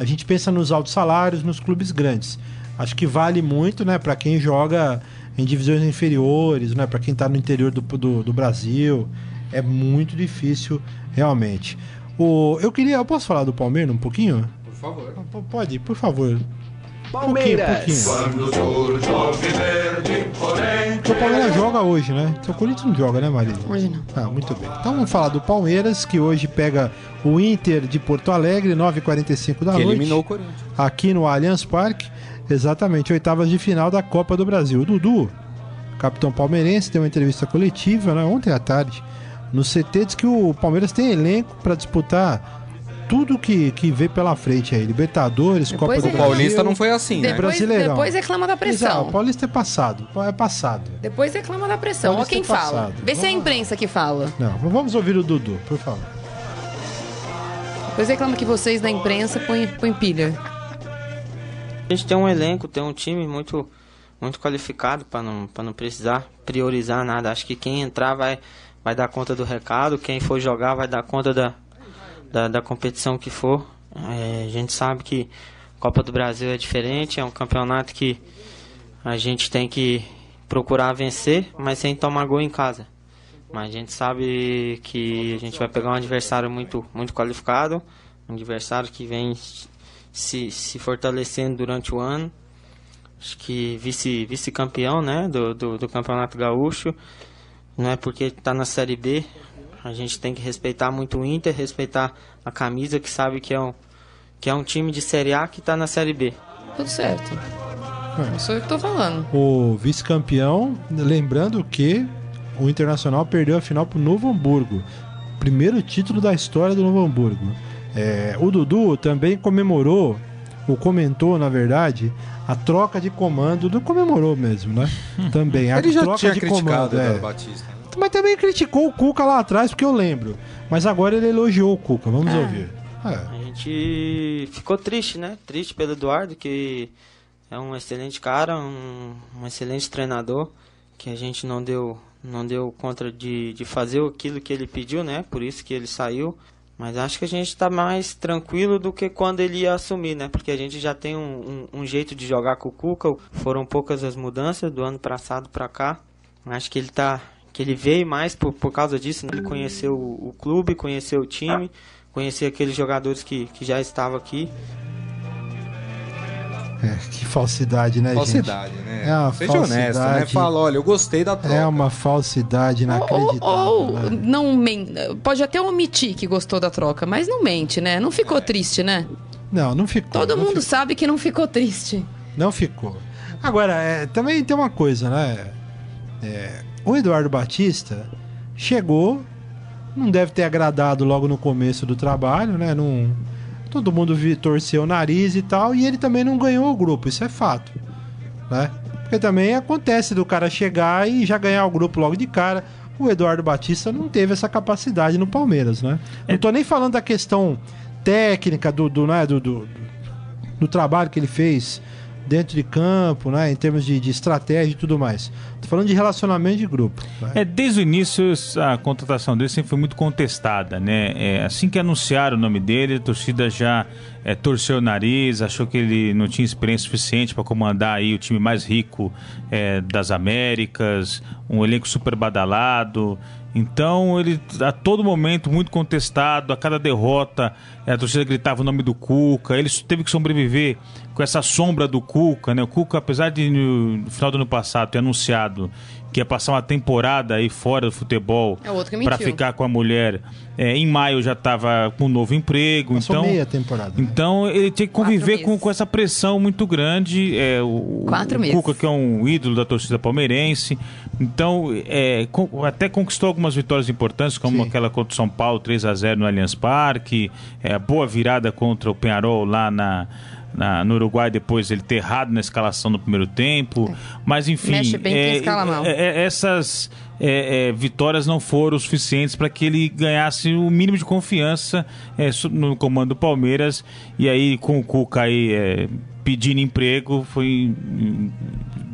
a gente pensa nos altos salários, nos clubes grandes acho que vale muito, né, para quem joga em divisões inferiores, né, para quem está no interior do, do, do, Brasil. É muito difícil, realmente. O, eu queria, eu posso falar do Palmeiras um pouquinho? Por favor. Pode, por favor. Palmeiras. Um pouquinho, o Palmeiras joga hoje, né? Então o Corinthians não joga, né, Maria? Hoje não. Ah, muito bem. Então vamos falar do Palmeiras, que hoje pega o Inter de Porto Alegre, 9h45 da que noite. eliminou o Corinthians. Aqui no Allianz Parque. Exatamente, oitavas de final da Copa do Brasil. O Dudu, capitão palmeirense, deu uma entrevista coletiva né, ontem à tarde no CT, diz que o Palmeiras tem elenco para disputar tudo que, que vê pela frente aí. Libertadores, depois Copa do Brasil. Paulista não foi assim, né? Depois, Brasileirão. Depois reclama da pressão. Exato, o Paulista é passado. É passado. Depois reclama da pressão. Olha quem é fala. Vê se é a imprensa que fala. Não, vamos ouvir o Dudu, por favor. Depois reclama que vocês da imprensa põem, põem pilha. A gente tem um elenco, tem um time muito muito qualificado para não, não precisar priorizar nada. Acho que quem entrar vai, vai dar conta do recado, quem for jogar vai dar conta da, da, da competição que for. É, a gente sabe que Copa do Brasil é diferente, é um campeonato que a gente tem que procurar vencer, mas sem tomar gol em casa. Mas a gente sabe que a gente vai pegar um adversário muito, muito qualificado, um adversário que vem se, se fortalecendo durante o ano. Acho que vice, vice-campeão né, do, do, do, Campeonato Gaúcho. Não é porque está na Série B. A gente tem que respeitar muito o Inter, respeitar a camisa, que sabe que é um, que é um time de Série A que está na Série B. Tudo certo. É. Isso eu tô falando. O vice-campeão, lembrando que o Internacional perdeu a final pro Novo Hamburgo. Primeiro título da história do Novo Hamburgo. É, o Dudu também comemorou, ou comentou, na verdade, a troca de comando. Do comemorou mesmo, né? Também. A Ele já troca tinha de criticado comando. o É. Eduardo Batista. né? Mas também criticou o Cuca lá atrás, porque eu lembro. Mas agora ele elogiou o Cuca. Vamos Ah. ouvir. É. A gente ficou triste, né? Triste pelo Eduardo, que é um excelente cara, um, um excelente treinador, que a gente não deu, não deu conta de, de fazer aquilo que ele pediu, né? Por isso que ele saiu. Mas acho que a gente está mais tranquilo do que quando ele ia assumir, né? Porque a gente já tem um, um, um jeito de jogar com o Cuca. Foram poucas as mudanças do ano passado para cá. Acho que ele tá, que ele veio mais por, por causa disso. Né? Ele conheceu o, o clube, conheceu o time, conhecer aqueles jogadores que, que já estavam aqui. É, que falsidade, né, Falsidade, gente? né? É uma Seja honesto, né? falsidade. Fala, olha, eu gostei da troca. É uma falsidade Ou, inacreditável. ou né? não men- pode até omitir que gostou da troca, mas não mente, né? Não ficou triste, né? Não, não ficou. Todo não mundo ficou. sabe que não ficou triste. Não ficou. Agora, é, também tem uma coisa, né? É, o Eduardo Batista chegou, não deve ter agradado logo no começo do trabalho, né? Não, todo mundo torceu o nariz e tal, e ele também não ganhou o grupo, isso é fato, né? Porque também acontece do cara chegar e já ganhar o grupo logo de cara. O Eduardo Batista não teve essa capacidade no Palmeiras, né? Não tô nem falando da questão técnica do, do, né, do, do, do trabalho que ele fez dentro de campo, né, em termos de, de estratégia e tudo mais. Tô falando de relacionamento de grupo. né? É, desde o início, a contratação dele sempre foi muito contestada, né? É, assim que anunciaram o nome dele, a torcida já é, torceu o nariz, achou que ele não tinha experiência suficiente para comandar aí o time mais rico é, das Américas, um elenco super badalado. Então ele a todo momento muito contestado, a cada derrota a torcida gritava o nome do Cuca, ele teve que sobreviver com essa sombra do Cuca, né? O Cuca, apesar de no, no final do ano passado ter anunciado que ia passar uma temporada aí fora do futebol É para ficar com a mulher, é, em maio já estava com um novo emprego, Passou então meia temporada. né? então ele tinha que conviver com, com essa pressão muito grande. É, o, Quatro o meses. Cuca, que é um ídolo da torcida palmeirense. Então, é, até conquistou algumas vitórias importantes, como Sim. aquela contra o São Paulo, 3 a 0 no Allianz Parque. É, a boa virada contra o Penharol lá na. na- no Uruguai, depois ele ter errado na escalação no primeiro tempo. Mas, enfim. Mexe bem quem é, escala mal. é, é, essas é, é, vitórias não foram suficientes para que ele ganhasse o mínimo de confiança é, no comando do Palmeiras. E aí, com o Cuca aí é, pedindo emprego, foi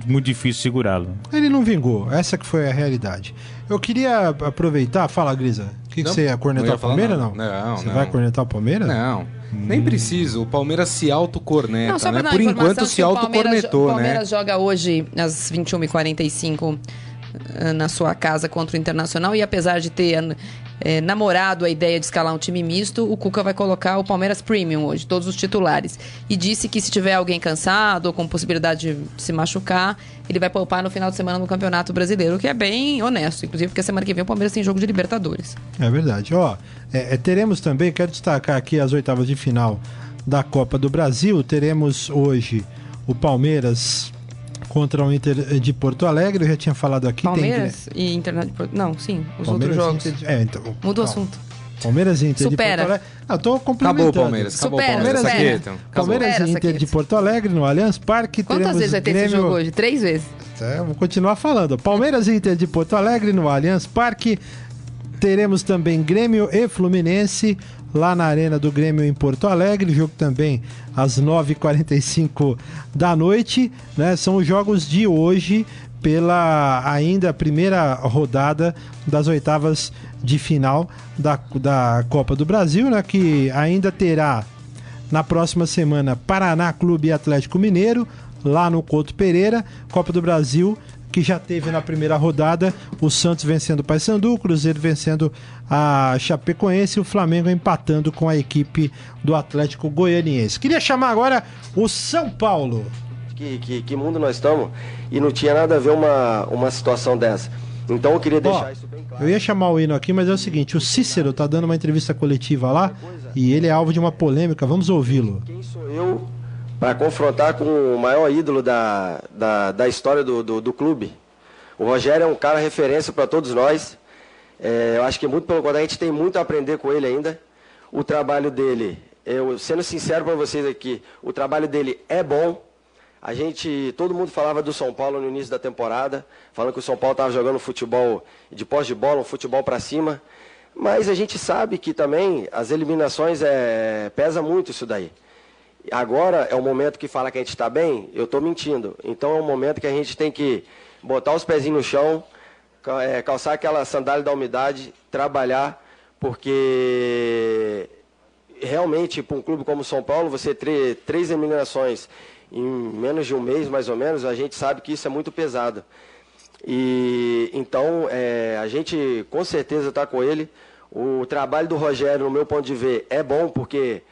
muito difícil segurá-lo. Ele não vingou, essa que foi a realidade. Eu queria aproveitar, fala Grisa, o que, que Não, você ia não cornetar ia o Palmeiras nada. não? Não, Você não. vai cornetar o Palmeiras? Não, nem precisa. O Palmeiras se autocorneta, Não, só né? Por enquanto se o autocornetou, O né? Palmeiras joga hoje às 21h45 eh, na sua casa contra o Internacional e apesar de ter eh, namorado a ideia de escalar um time misto, o Cuca vai colocar o Palmeiras Premium hoje, todos os titulares. E disse que se tiver alguém cansado ou com possibilidade de se machucar, ele vai poupar no final de semana no Campeonato Brasileiro, o que é bem honesto, inclusive porque semana que vem o Palmeiras tem jogo de Libertadores. É verdade. Ó, é, é, teremos também, quero destacar aqui as oitavas de final da Copa do Brasil. Teremos hoje o Palmeiras contra o Inter de Porto Alegre. Eu já tinha falado aqui. Palmeiras e Internacional. Não, sim, os tem Palmeiras outros jogos. Inter de- É, então, Muda o assunto. Palmeiras e Inter Supera. de Porto Alegre. Ah, tô complementando. Acabou o Palmeiras, acabou Supera, o Palmeiras. supera. Saqueta, acabou. Palmeiras e Inter de Porto Alegre no Allianz Parque. Quantas vezes vai ter esse jogo hoje? Três vezes. É, vou continuar falando. Palmeiras e Inter de Porto Alegre no Allianz Parque. Teremos também Grêmio e Fluminense lá na Arena do Grêmio em Porto Alegre. Jogo também às 9h45 da noite. Né? São os jogos de hoje pela ainda primeira rodada das oitavas de final da, da Copa do Brasil, né? que ainda terá na próxima semana, Paraná Clube Atlético Mineiro, lá no Couto Pereira. Copa do Brasil, que já teve na primeira rodada o Santos vencendo o Paysandu, o Cruzeiro vencendo a Chapecoense e o Flamengo empatando com a equipe do Atlético Goianiense. Queria chamar agora o São Paulo. Que, que, que mundo nós estamos e não tinha nada a ver uma, uma situação dessa. Então eu queria deixar Ó, isso bem claro. eu ia chamar o hino aqui, mas é o seguinte: o Cícero tá dando uma entrevista coletiva lá e ele é alvo de uma polêmica. Vamos ouvi-lo. Quem sou eu para confrontar com o maior ídolo da, da, da história do, do, do, clube. O Rogério é um cara referência para todos nós. É, eu acho que muito pelo contrário, a gente tem muito a aprender com ele ainda. O trabalho dele, eu sendo sincero para vocês aqui, o trabalho dele é bom. A gente, todo mundo falava do São Paulo no início da temporada, falando que o São Paulo estava jogando futebol de pós de bola, um futebol para cima. Mas a gente sabe que também as eliminações é, pesa muito isso daí. Agora é o momento que fala que a gente está bem, eu estou mentindo. Então é um momento que a gente tem que botar os pezinhos no chão, é, calçar aquela sandália da umidade, trabalhar, porque realmente para um clube como São Paulo, você ter três eliminações em menos de um mês, mais ou menos, a gente sabe que isso é muito pesado. E então é, a gente com certeza está com ele. O trabalho do Rogério, no meu ponto de ver, é bom porque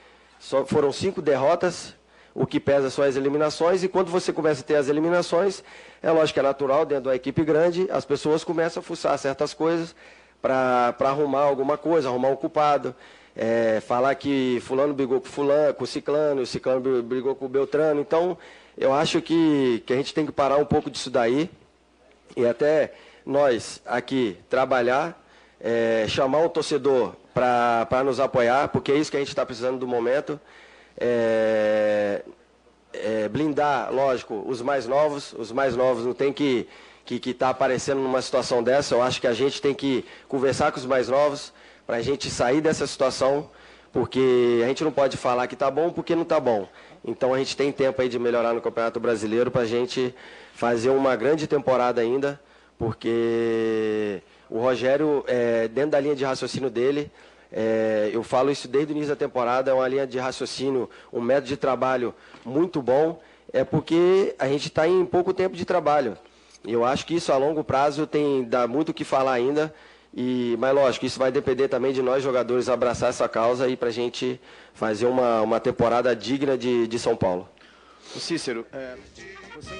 só foram cinco derrotas, o que pesa são as eliminações, e quando você começa a ter as eliminações, é lógico que é natural, dentro da equipe grande, as pessoas começam a fuçar certas coisas para arrumar alguma coisa, arrumar um culpado. É, falar que fulano brigou com fulano, com ciclano, o ciclano brigou com o Beltrano. Então, eu acho que, que a gente tem que parar um pouco disso daí e até nós aqui trabalhar, é, chamar o torcedor para nos apoiar, porque é isso que a gente está precisando do momento. É, é, blindar, lógico, os mais novos. Os mais novos não tem que que está aparecendo numa situação dessa. Eu acho que a gente tem que conversar com os mais novos para a gente sair dessa situação, porque a gente não pode falar que está bom porque não está bom. Então a gente tem tempo aí de melhorar no Campeonato Brasileiro para a gente fazer uma grande temporada ainda, porque o Rogério, é, dentro da linha de raciocínio dele, é, eu falo isso desde o início da temporada, é uma linha de raciocínio, um método de trabalho muito bom, é porque a gente está em pouco tempo de trabalho. Eu acho que isso a longo prazo tem dá muito o que falar ainda. E, mas lógico, isso vai depender também de nós jogadores abraçar essa causa e para a gente fazer uma, uma temporada digna de, de São Paulo. O Cícero, é,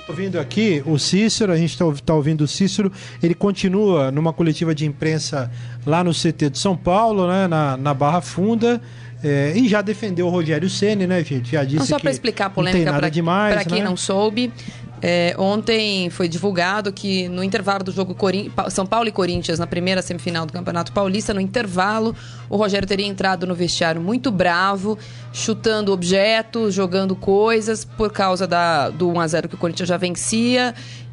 ouvindo aqui o Cícero, a gente está tá ouvindo o Cícero, ele continua numa coletiva de imprensa lá no CT de São Paulo, né, na, na Barra Funda. É, e já defendeu o Rogério Ceni, né, gente? Já disse não, só para explicar a polêmica para quem né? não soube. É, ontem foi divulgado que no intervalo do jogo Corin... São Paulo e Corinthians, na primeira semifinal do Campeonato Paulista, no intervalo, o Rogério teria entrado no vestiário muito bravo, chutando objetos, jogando coisas, por causa da, do 1x0 que o Corinthians já vencia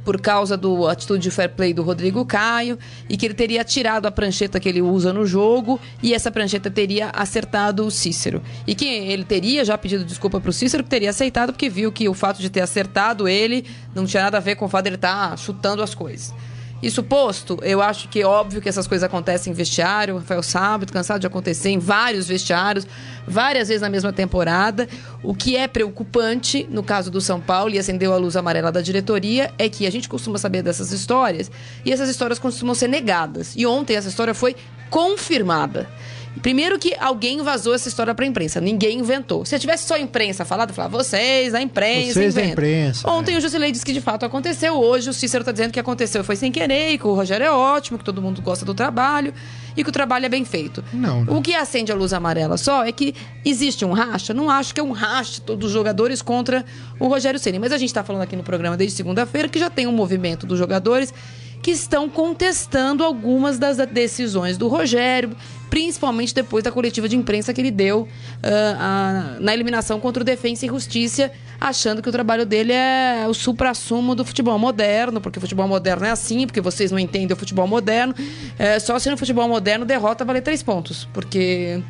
por causa do atitude de fair play do Rodrigo Caio e que ele teria tirado a prancheta que ele usa no jogo e essa prancheta teria acertado o Cícero. E que ele teria já pedido desculpa para o Cícero, que teria aceitado porque viu que o fato de ter acertado ele não tinha nada a ver com o fato de ele estar tá chutando as coisas. Isso posto, eu acho que é óbvio que essas coisas acontecem em vestiário. Rafael sabe, cansado de acontecer em vários vestiários, várias vezes na mesma temporada. O que é preocupante, no caso do São Paulo, e acendeu a luz amarela da diretoria, é que a gente costuma saber dessas histórias e essas histórias costumam ser negadas. E ontem essa história foi confirmada. Primeiro que alguém vazou essa história pra imprensa. Ninguém inventou. Se tivesse só a imprensa falado, eu falava, vocês, a imprensa, Vocês da imprensa. Ontem é. o Jusilei disse que de fato aconteceu. Hoje o Cícero tá dizendo que aconteceu foi sem querer, que o Rogério é ótimo, que todo mundo gosta do trabalho e que o trabalho é bem feito. Não, não. O que acende a luz amarela só é que existe um racha. Não acho que é um racha dos jogadores contra o Rogério Ceni, mas a gente está falando aqui no programa desde segunda-feira que já tem um movimento dos jogadores que estão contestando algumas das decisões do Rogério, principalmente depois da coletiva de imprensa que ele deu uh, uh, na eliminação contra o Defensa e Justiça, achando que o trabalho dele é o supra-sumo do futebol moderno, porque o futebol moderno é assim, porque vocês não entendem o futebol moderno. É, só se no futebol moderno derrota vale três pontos, porque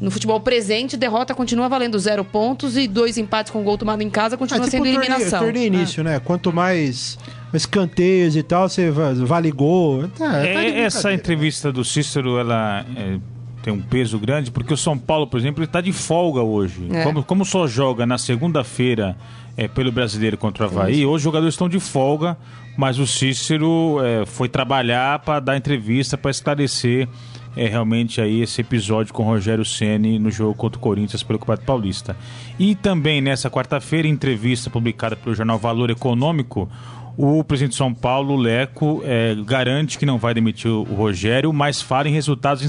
no futebol presente, derrota continua valendo zero pontos e dois empates com gol tomado em casa continua é, tipo sendo eliminação. Torneio, torneio início, né? Quanto mais escanteios e tal, você vale gol. Tá, tá é, essa entrevista do Cícero, ela é, tem um peso grande, porque o São Paulo, por exemplo, está de folga hoje. É. Como, como só joga na segunda-feira é, pelo brasileiro contra o Havaí, hoje os jogadores estão de folga, mas o Cícero é, foi trabalhar para dar entrevista, para esclarecer é realmente aí esse episódio com o Rogério Ceni no jogo contra o Corinthians pelo Campeonato Paulista. E também nessa quarta-feira, entrevista publicada pelo jornal Valor Econômico, o presidente de São Paulo, Leco, é, garante que não vai demitir o Rogério, mas fala em resultados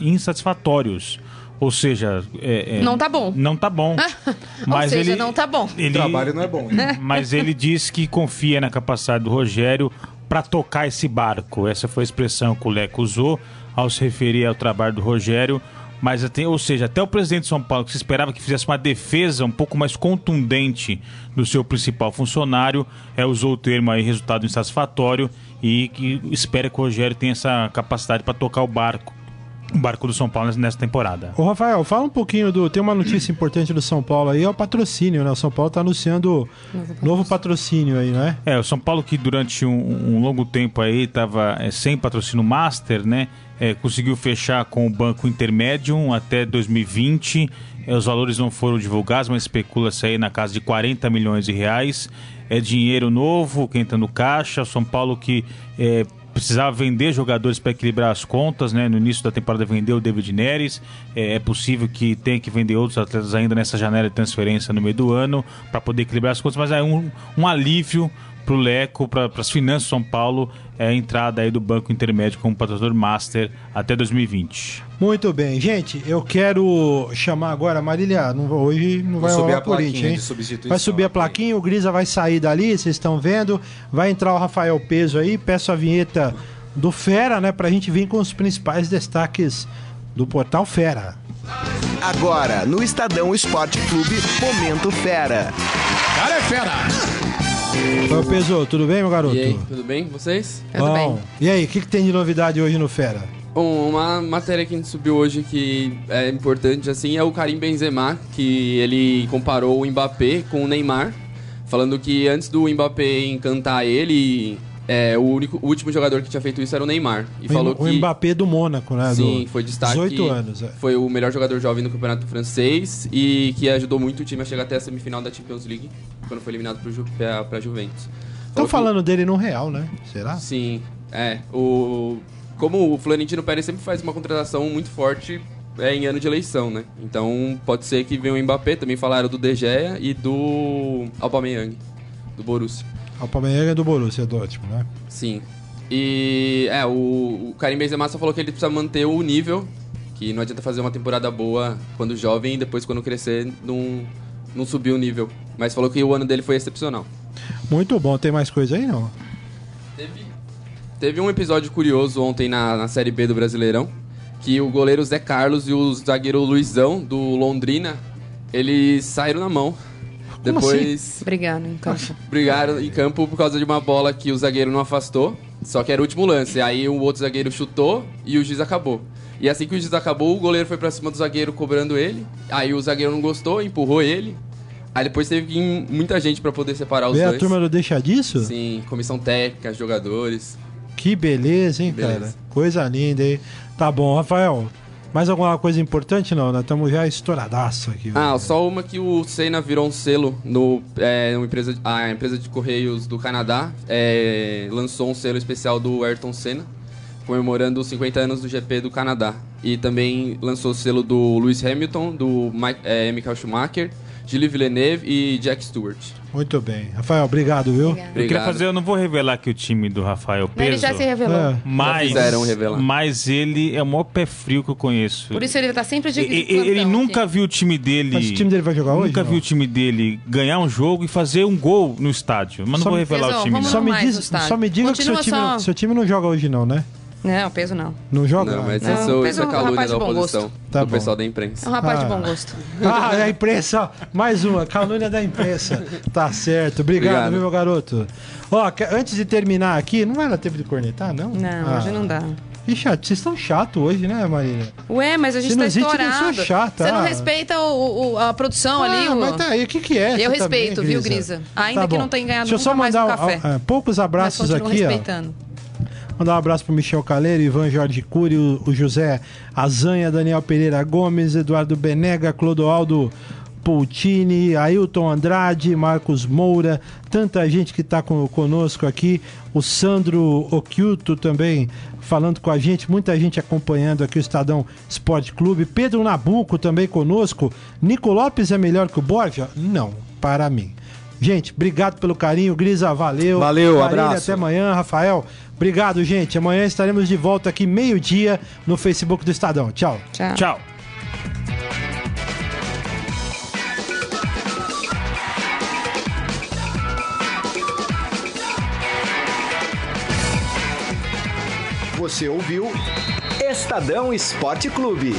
insatisfatórios. Ou seja, é, é, não tá bom. Não tá bom. mas Ou seja, ele, não tá bom. Ele, o trabalho não é bom. Né? Mas ele diz que confia na capacidade do Rogério para tocar esse barco. Essa foi a expressão que o Leco usou ao se referir ao trabalho do Rogério. Mas, até, ou seja, até o presidente de São Paulo, que se esperava que fizesse uma defesa um pouco mais contundente do seu principal funcionário, é, usou o termo aí resultado insatisfatório e que espera que o Rogério tenha essa capacidade para tocar o barco o barco do São Paulo nessa temporada. Ô Rafael, fala um pouquinho do. Tem uma notícia importante do São Paulo aí, é o patrocínio, né? O São Paulo está anunciando novo, novo patrocínio aí, né? É, o São Paulo que durante um, um longo tempo aí estava é, sem patrocínio master, né? É, conseguiu fechar com o Banco Intermédium até 2020. É, os valores não foram divulgados, mas especula-se aí na casa de 40 milhões de reais. É dinheiro novo que entra no caixa. O São Paulo que é, precisava vender jogadores para equilibrar as contas, né? No início da temporada vendeu o David Neres. É, é, possível que tenha que vender outros atletas ainda nessa janela de transferência no meio do ano para poder equilibrar as contas, mas é um, um alívio para o Leco, para as finanças de São Paulo, é a entrada aí do Banco Intermédio como patrocinador master até 2020. Muito bem, gente, eu quero chamar agora a Marília, não, hoje não vai subir a Corinthians, hein? Vai subir a plaquinha, o Grisa vai sair dali, vocês estão vendo, vai entrar o Rafael Peso aí, peço a vinheta do Fera, né, pra gente vir com os principais destaques do Portal Fera. Agora, no Estadão Esporte Clube, Momento Fera. Cara é fera! Oi, Peso, tudo bem, meu garoto? E aí, tudo bem? Vocês? Tudo Bom, bem. E aí, o que, que tem de novidade hoje no Fera? Bom, uma matéria que a gente subiu hoje que é importante assim é o Karim Benzema, que ele comparou o Mbappé com o Neymar, falando que antes do Mbappé encantar ele, é, o, único, o último jogador que tinha feito isso era o Neymar. E o falou o que. Mbappé do Mônaco, né? Sim, foi destaque. 18 anos. É. Foi o melhor jogador jovem no campeonato francês e que ajudou muito o time a chegar até a semifinal da Champions League, quando foi eliminado pro Ju, pra, pra Juventus. Estão falando que... dele no Real, né? Será? Sim, é. O... Como o Florentino Pérez sempre faz uma contratação muito forte é, em ano de eleição, né? Então pode ser que venha o Mbappé, também falaram do De Gea e do Aubameyang, do Borussia. Aubameyang é do Borussia Dortmund, né? Sim. E é, o, o Karim Benzema só falou que ele precisa manter o nível, que não adianta fazer uma temporada boa quando jovem e depois quando crescer não, não subir o nível. Mas falou que o ano dele foi excepcional. Muito bom. Tem mais coisa aí, não? Teve, teve um episódio curioso ontem na, na Série B do Brasileirão, que o goleiro Zé Carlos e o zagueiro Luizão, do Londrina, eles saíram na mão Depois. Assim? Brigaram em campo. Brigaram em campo por causa de uma bola que o zagueiro não afastou. Só que era o último lance. Aí o outro zagueiro chutou e o juiz acabou. E assim que o juiz acabou, o goleiro foi pra cima do zagueiro cobrando ele. Aí o zagueiro não gostou, empurrou ele. Aí depois teve que ir muita gente para poder separar os Vê dois. a turma não deixa disso? Sim, comissão técnica, jogadores. Que beleza, hein, beleza. cara? Coisa linda, hein? Tá bom, Rafael. Mais alguma coisa importante não? Nós estamos já estouradaço aqui. Ah, só uma que o Senna virou um selo no é, uma empresa, a empresa de correios do Canadá é, lançou um selo especial do Ayrton Senna comemorando os 50 anos do GP do Canadá e também lançou o selo do Lewis Hamilton, do Mike, é, Michael Schumacher Gilles Villeneuve e Jack Stewart. Muito bem. Rafael, obrigado, viu? Obrigado. Eu queria fazer, eu não vou revelar que o time do Rafael Peso. Ele já se revelou. É. Mas, revelar. mas ele é o maior pé frio que eu conheço. Por isso ele tá sempre de Ele, ele nunca viu o time dele. Mas o time dele vai jogar hoje? Nunca não? viu o time dele ganhar um jogo e fazer um gol no estádio. Mas não vou revelar o time. Só me, diz, só me diga Continua que seu time, só... seu time não joga hoje, não, né? Não, peso não. Não joga? Não, mas não, isso, peso isso é, calúnia da oposição. Tá do bom. pessoal da imprensa. É um rapaz ah. de bom gosto. Ah, é a imprensa. Mais uma, calúnia da imprensa. Tá certo. Obrigado, Obrigado. meu garoto. Ó, antes de terminar aqui, não era tempo de cornetar, não? Não, ah. hoje não dá. Ih, chato, vocês estão chato hoje, né, Marília? Ué, mas a gente tá estourado. Chata. Você não respeita o, o, a produção ah, ali. O... Mas tá aí, o que que é? Eu respeito, também, viu, Grisa? Ainda tá que não tenha ganhado Deixa eu só mandar mais um café. A, a, poucos abraços aqui, respeitando. ó. Mandar um abraço para Michel Caleiro, Ivan Jorge Cury, o, o José Azanha, Daniel Pereira Gomes, Eduardo Benega, Clodoaldo Poutini, Ailton Andrade, Marcos Moura, tanta gente que está conosco aqui, o Sandro Oculto também falando com a gente, muita gente acompanhando aqui o Estadão Esporte Clube, Pedro Nabuco também conosco, Nico Lopes é melhor que o Borja? Não, para mim. Gente, obrigado pelo carinho, Grisa, valeu. Valeu, Marília, abraço. Até amanhã, Rafael. Obrigado, gente. Amanhã estaremos de volta aqui meio-dia no Facebook do Estadão. Tchau. Tchau. Tchau. Você ouviu Estadão Esporte Clube.